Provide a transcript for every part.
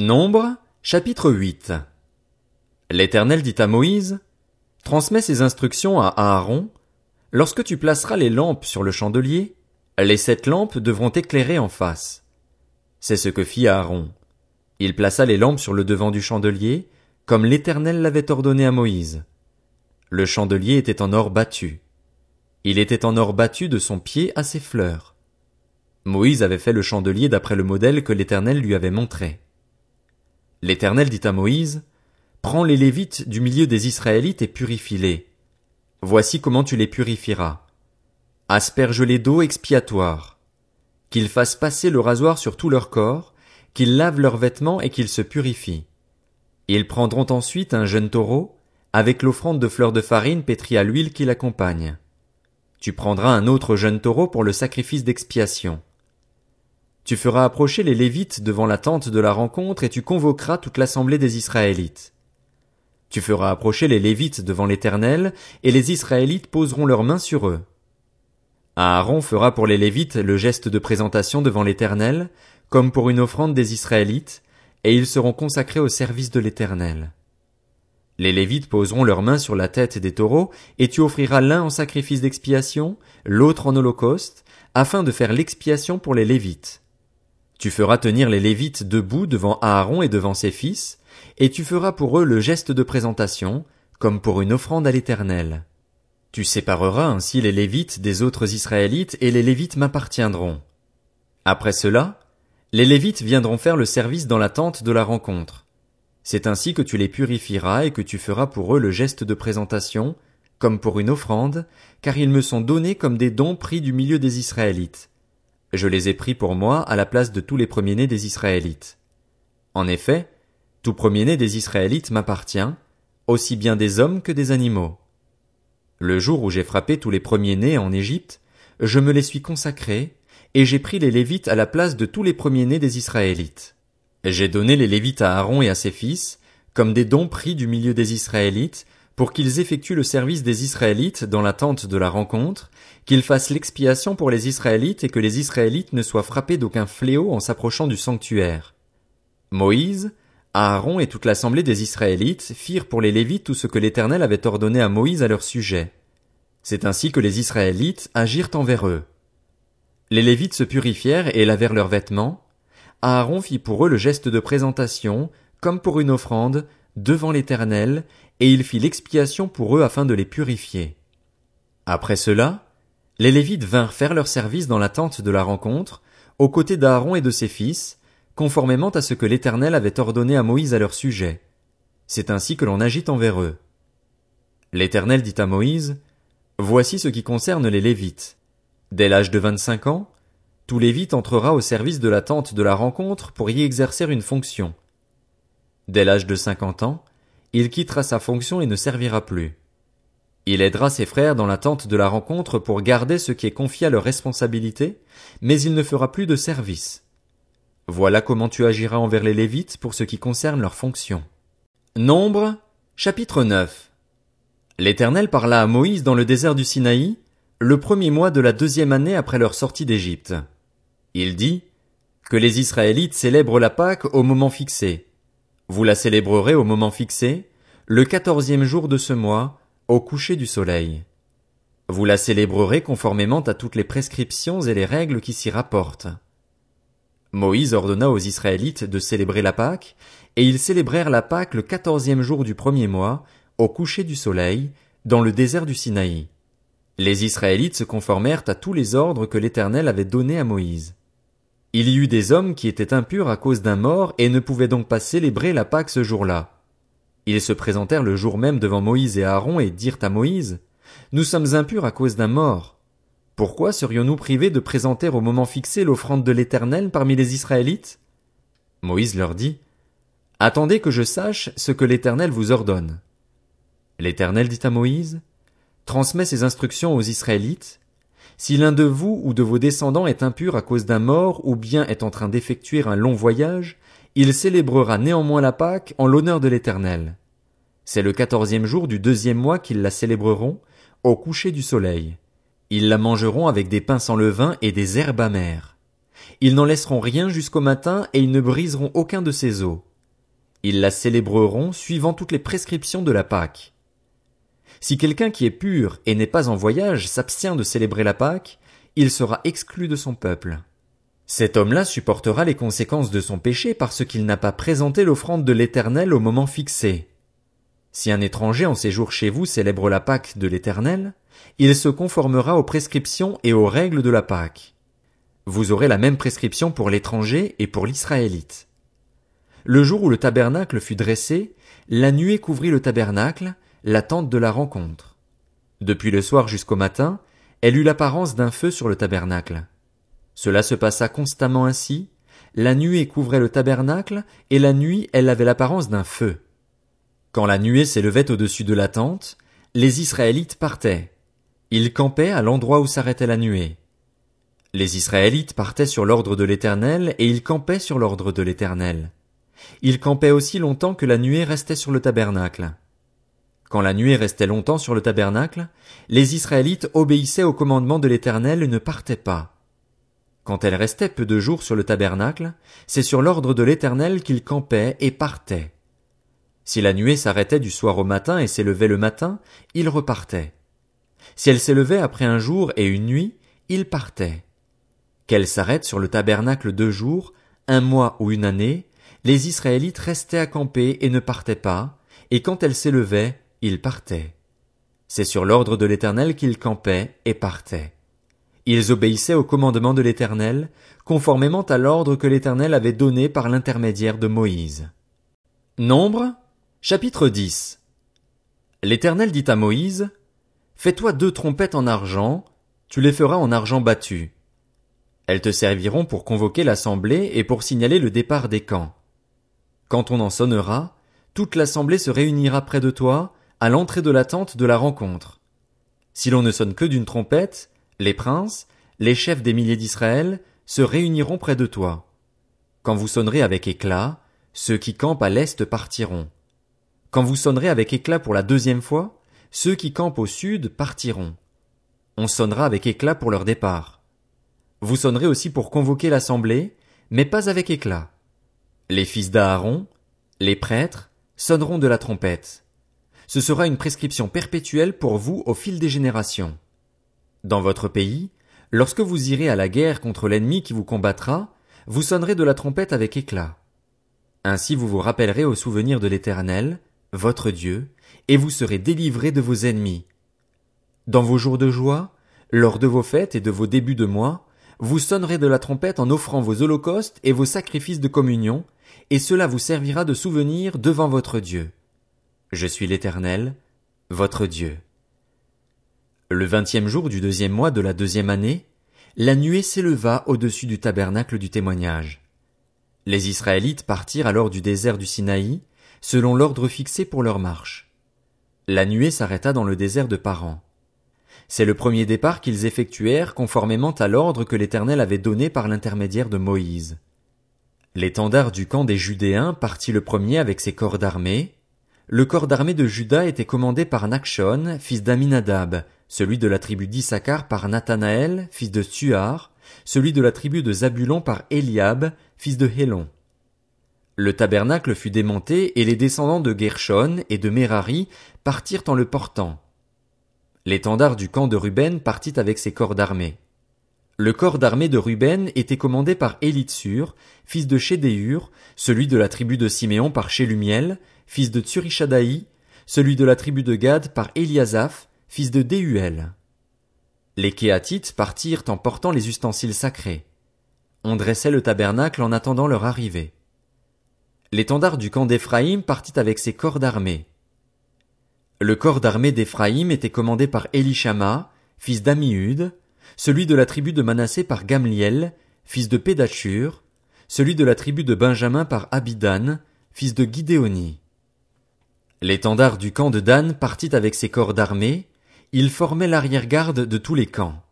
Nombre, chapitre 8 L'Éternel dit à Moïse, Transmets ces instructions à Aaron, lorsque tu placeras les lampes sur le chandelier, les sept lampes devront éclairer en face. C'est ce que fit Aaron. Il plaça les lampes sur le devant du chandelier, comme l'Éternel l'avait ordonné à Moïse. Le chandelier était en or battu. Il était en or battu de son pied à ses fleurs. Moïse avait fait le chandelier d'après le modèle que l'Éternel lui avait montré. L'Éternel dit à Moïse, Prends les Lévites du milieu des Israélites et purifie-les. Voici comment tu les purifieras. Asperge-les d'eau expiatoire. Qu'ils fassent passer le rasoir sur tout leur corps, qu'ils lavent leurs vêtements et qu'ils se purifient. Ils prendront ensuite un jeune taureau, avec l'offrande de fleurs de farine pétrie à l'huile qui l'accompagne. Tu prendras un autre jeune taureau pour le sacrifice d'expiation. Tu feras approcher les Lévites devant la tente de la rencontre et tu convoqueras toute l'assemblée des Israélites. Tu feras approcher les Lévites devant l'Éternel, et les Israélites poseront leurs mains sur eux. Aaron fera pour les Lévites le geste de présentation devant l'Éternel, comme pour une offrande des Israélites, et ils seront consacrés au service de l'Éternel. Les Lévites poseront leurs mains sur la tête des taureaux, et tu offriras l'un en sacrifice d'expiation, l'autre en holocauste, afin de faire l'expiation pour les Lévites. Tu feras tenir les Lévites debout devant Aaron et devant ses fils, et tu feras pour eux le geste de présentation, comme pour une offrande à l'Éternel. Tu sépareras ainsi les Lévites des autres Israélites, et les Lévites m'appartiendront. Après cela, les Lévites viendront faire le service dans la tente de la rencontre. C'est ainsi que tu les purifieras et que tu feras pour eux le geste de présentation, comme pour une offrande, car ils me sont donnés comme des dons pris du milieu des Israélites. Je les ai pris pour moi à la place de tous les premiers-nés des Israélites. En effet, tout premier-né des Israélites m'appartient, aussi bien des hommes que des animaux. Le jour où j'ai frappé tous les premiers-nés en Égypte, je me les suis consacrés, et j'ai pris les Lévites à la place de tous les premiers-nés des Israélites. J'ai donné les Lévites à Aaron et à ses fils, comme des dons pris du milieu des Israélites, pour qu'ils effectuent le service des Israélites dans la tente de la rencontre, qu'ils fassent l'expiation pour les Israélites et que les Israélites ne soient frappés d'aucun fléau en s'approchant du sanctuaire. Moïse, Aaron et toute l'assemblée des Israélites firent pour les Lévites tout ce que l'Éternel avait ordonné à Moïse à leur sujet. C'est ainsi que les Israélites agirent envers eux. Les Lévites se purifièrent et lavèrent leurs vêtements. Aaron fit pour eux le geste de présentation, comme pour une offrande, devant l'Éternel, et il fit l'expiation pour eux afin de les purifier. Après cela, les Lévites vinrent faire leur service dans la tente de la rencontre, aux côtés d'Aaron et de ses fils, conformément à ce que l'Éternel avait ordonné à Moïse à leur sujet. C'est ainsi que l'on agit envers eux. L'Éternel dit à Moïse, Voici ce qui concerne les Lévites. Dès l'âge de vingt-cinq ans, tout Lévite entrera au service de la tente de la rencontre pour y exercer une fonction. Dès l'âge de cinquante ans, il quittera sa fonction et ne servira plus. Il aidera ses frères dans l'attente de la rencontre pour garder ce qui est confié à leur responsabilité, mais il ne fera plus de service. Voilà comment tu agiras envers les Lévites pour ce qui concerne leurs fonctions. Nombre, chapitre 9. L'Éternel parla à Moïse dans le désert du Sinaï, le premier mois de la deuxième année après leur sortie d'Égypte. Il dit, que les Israélites célèbrent la Pâque au moment fixé. Vous la célébrerez au moment fixé, le quatorzième jour de ce mois, au coucher du soleil. Vous la célébrerez conformément à toutes les prescriptions et les règles qui s'y rapportent. Moïse ordonna aux Israélites de célébrer la Pâque, et ils célébrèrent la Pâque le quatorzième jour du premier mois, au coucher du soleil, dans le désert du Sinaï. Les Israélites se conformèrent à tous les ordres que l'Éternel avait donnés à Moïse. Il y eut des hommes qui étaient impurs à cause d'un mort et ne pouvaient donc pas célébrer la Pâque ce jour-là. Ils se présentèrent le jour même devant Moïse et Aaron et dirent à Moïse, Nous sommes impurs à cause d'un mort. Pourquoi serions-nous privés de présenter au moment fixé l'offrande de l'Éternel parmi les Israélites? Moïse leur dit, Attendez que je sache ce que l'Éternel vous ordonne. L'Éternel dit à Moïse, Transmets ces instructions aux Israélites, si l'un de vous ou de vos descendants est impur à cause d'un mort ou bien est en train d'effectuer un long voyage, il célébrera néanmoins la Pâque en l'honneur de l'Éternel. C'est le quatorzième jour du deuxième mois qu'ils la célébreront, au coucher du soleil. Ils la mangeront avec des pains sans levain et des herbes amères. Ils n'en laisseront rien jusqu'au matin et ils ne briseront aucun de ses os. Ils la célébreront suivant toutes les prescriptions de la Pâque. Si quelqu'un qui est pur et n'est pas en voyage s'abstient de célébrer la Pâque, il sera exclu de son peuple. Cet homme-là supportera les conséquences de son péché parce qu'il n'a pas présenté l'offrande de l'Éternel au moment fixé. Si un étranger en séjour chez vous célèbre la Pâque de l'Éternel, il se conformera aux prescriptions et aux règles de la Pâque. Vous aurez la même prescription pour l'étranger et pour l'Israélite. Le jour où le tabernacle fut dressé, la nuée couvrit le tabernacle, la tente de la rencontre. Depuis le soir jusqu'au matin, elle eut l'apparence d'un feu sur le tabernacle. Cela se passa constamment ainsi, la nuée couvrait le tabernacle, et la nuit elle avait l'apparence d'un feu. Quand la nuée s'élevait au-dessus de la tente, les Israélites partaient. Ils campaient à l'endroit où s'arrêtait la nuée. Les Israélites partaient sur l'ordre de l'Éternel, et ils campaient sur l'ordre de l'Éternel. Ils campaient aussi longtemps que la nuée restait sur le tabernacle. Quand la nuée restait longtemps sur le tabernacle, les Israélites obéissaient au commandement de l'Éternel et ne partaient pas. Quand elle restait peu de jours sur le tabernacle, c'est sur l'ordre de l'Éternel qu'ils campaient et partaient. Si la nuée s'arrêtait du soir au matin et s'élevait le matin, ils repartaient. Si elle s'élevait après un jour et une nuit, ils partaient. Qu'elle s'arrête sur le tabernacle deux jours, un mois ou une année, les Israélites restaient à camper et ne partaient pas, et quand elle s'élevait, ils partaient. C'est sur l'ordre de l'Éternel qu'ils campaient et partaient. Ils obéissaient au commandement de l'Éternel, conformément à l'ordre que l'Éternel avait donné par l'intermédiaire de Moïse. Nombre, chapitre 10. L'Éternel dit à Moïse, Fais-toi deux trompettes en argent, tu les feras en argent battu. Elles te serviront pour convoquer l'assemblée et pour signaler le départ des camps. Quand on en sonnera, toute l'assemblée se réunira près de toi, à l'entrée de la tente de la rencontre. Si l'on ne sonne que d'une trompette, les princes, les chefs des milliers d'Israël, se réuniront près de toi. Quand vous sonnerez avec éclat, ceux qui campent à l'est partiront. Quand vous sonnerez avec éclat pour la deuxième fois, ceux qui campent au sud partiront. On sonnera avec éclat pour leur départ. Vous sonnerez aussi pour convoquer l'assemblée, mais pas avec éclat. Les fils d'Aaron, les prêtres, sonneront de la trompette. Ce sera une prescription perpétuelle pour vous au fil des générations. Dans votre pays, lorsque vous irez à la guerre contre l'ennemi qui vous combattra, vous sonnerez de la trompette avec éclat. Ainsi vous vous rappellerez au souvenir de l'Éternel, votre Dieu, et vous serez délivrés de vos ennemis. Dans vos jours de joie, lors de vos fêtes et de vos débuts de mois, vous sonnerez de la trompette en offrant vos holocaustes et vos sacrifices de communion, et cela vous servira de souvenir devant votre Dieu. Je suis l'Éternel, votre Dieu. Le vingtième jour du deuxième mois de la deuxième année, la nuée s'éleva au-dessus du tabernacle du témoignage. Les Israélites partirent alors du désert du Sinaï, selon l'ordre fixé pour leur marche. La nuée s'arrêta dans le désert de Paran. C'est le premier départ qu'ils effectuèrent conformément à l'ordre que l'Éternel avait donné par l'intermédiaire de Moïse. L'étendard du camp des Judéens partit le premier avec ses corps d'armée, le corps d'armée de Juda était commandé par Nakshon, fils d'Aminadab, celui de la tribu d'Issachar par Nathanaël, fils de Suar, celui de la tribu de Zabulon par Eliab, fils de Hélon. Le tabernacle fut démonté et les descendants de Gershon et de Merari partirent en le portant. L'étendard du camp de Ruben partit avec ses corps d'armée. Le corps d'armée de Ruben était commandé par Élitsur, fils de Chédéur, celui de la tribu de Siméon par Chélumiel, fils de Tsurishadaï, celui de la tribu de Gad par Eliasaph, fils de Déhuel. Les Kéatites partirent en portant les ustensiles sacrés. On dressait le tabernacle en attendant leur arrivée. L'étendard du camp d'Éphraïm partit avec ses corps d'armée. Le corps d'armée d'Éphraïm était commandé par Elishama, fils d'Amiud, celui de la tribu de Manassé par Gamliel, fils de Pédachur, celui de la tribu de Benjamin par Abidan, fils de Gidéoni. L'étendard du camp de Dan partit avec ses corps d'armée, il formait l'arrière-garde de tous les camps.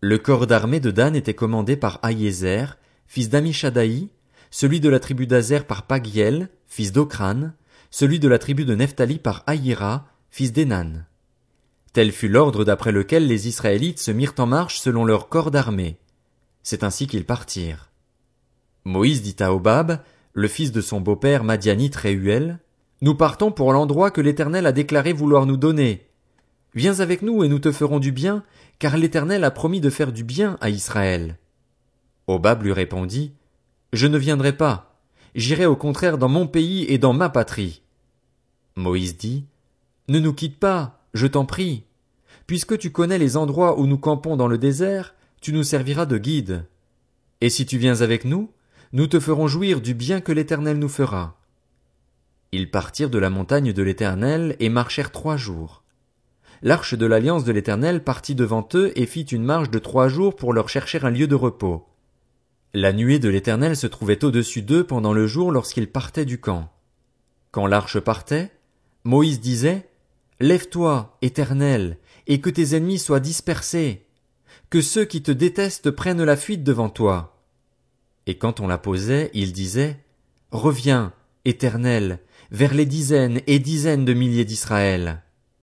Le corps d'armée de Dan était commandé par Aïezer, fils d'Amishadaï, celui de la tribu d'Azer par Pagiel, fils d'Okran, celui de la tribu de Nephtali par Aïra, fils d'Enan. Tel fut l'ordre d'après lequel les Israélites se mirent en marche selon leur corps d'armée. C'est ainsi qu'ils partirent. Moïse dit à Obab, le fils de son beau-père Madianite Réuel, nous partons pour l'endroit que l'Éternel a déclaré vouloir nous donner. Viens avec nous et nous te ferons du bien, car l'Éternel a promis de faire du bien à Israël. Obab lui répondit, Je ne viendrai pas. J'irai au contraire dans mon pays et dans ma patrie. Moïse dit, Ne nous quitte pas, je t'en prie. Puisque tu connais les endroits où nous campons dans le désert, tu nous serviras de guide. Et si tu viens avec nous, nous te ferons jouir du bien que l'Éternel nous fera. Ils partirent de la montagne de l'Éternel et marchèrent trois jours. L'arche de l'alliance de l'Éternel partit devant eux et fit une marche de trois jours pour leur chercher un lieu de repos. La nuée de l'Éternel se trouvait au-dessus d'eux pendant le jour lorsqu'ils partaient du camp. Quand l'arche partait, Moïse disait, Lève-toi, Éternel, et que tes ennemis soient dispersés, que ceux qui te détestent prennent la fuite devant toi. Et quand on la posait, il disait, Reviens, Éternel, vers les dizaines et dizaines de milliers d'Israël.